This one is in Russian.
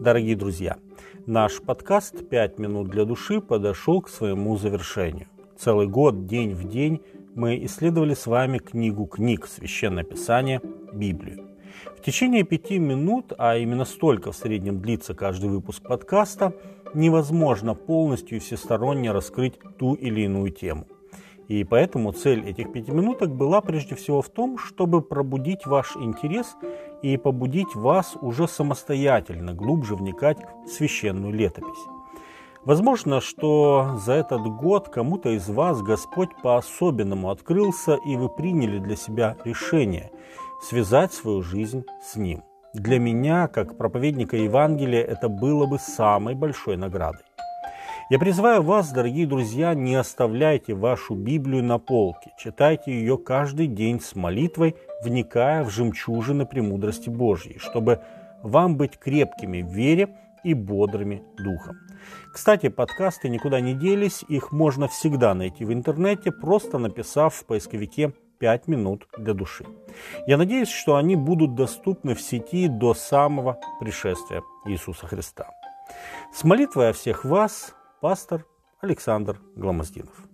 Дорогие друзья, наш подкаст «Пять минут для души» подошел к своему завершению. Целый год, день в день, мы исследовали с вами книгу книг, Священное Писание, Библию. В течение пяти минут, а именно столько в среднем длится каждый выпуск подкаста, невозможно полностью и всесторонне раскрыть ту или иную тему. И поэтому цель этих пяти минуток была прежде всего в том, чтобы пробудить ваш интерес и побудить вас уже самостоятельно глубже вникать в священную летопись. Возможно, что за этот год кому-то из вас Господь по-особенному открылся, и вы приняли для себя решение связать свою жизнь с Ним. Для меня, как проповедника Евангелия, это было бы самой большой наградой. Я призываю вас, дорогие друзья, не оставляйте вашу Библию на полке. Читайте ее каждый день с молитвой, вникая в жемчужины премудрости Божьей, чтобы вам быть крепкими в вере и бодрыми духом. Кстати, подкасты никуда не делись, их можно всегда найти в интернете, просто написав в поисковике 5 минут для души. Я надеюсь, что они будут доступны в сети до самого пришествия Иисуса Христа. С молитвой о всех вас, пастор Александр Гламоздинов.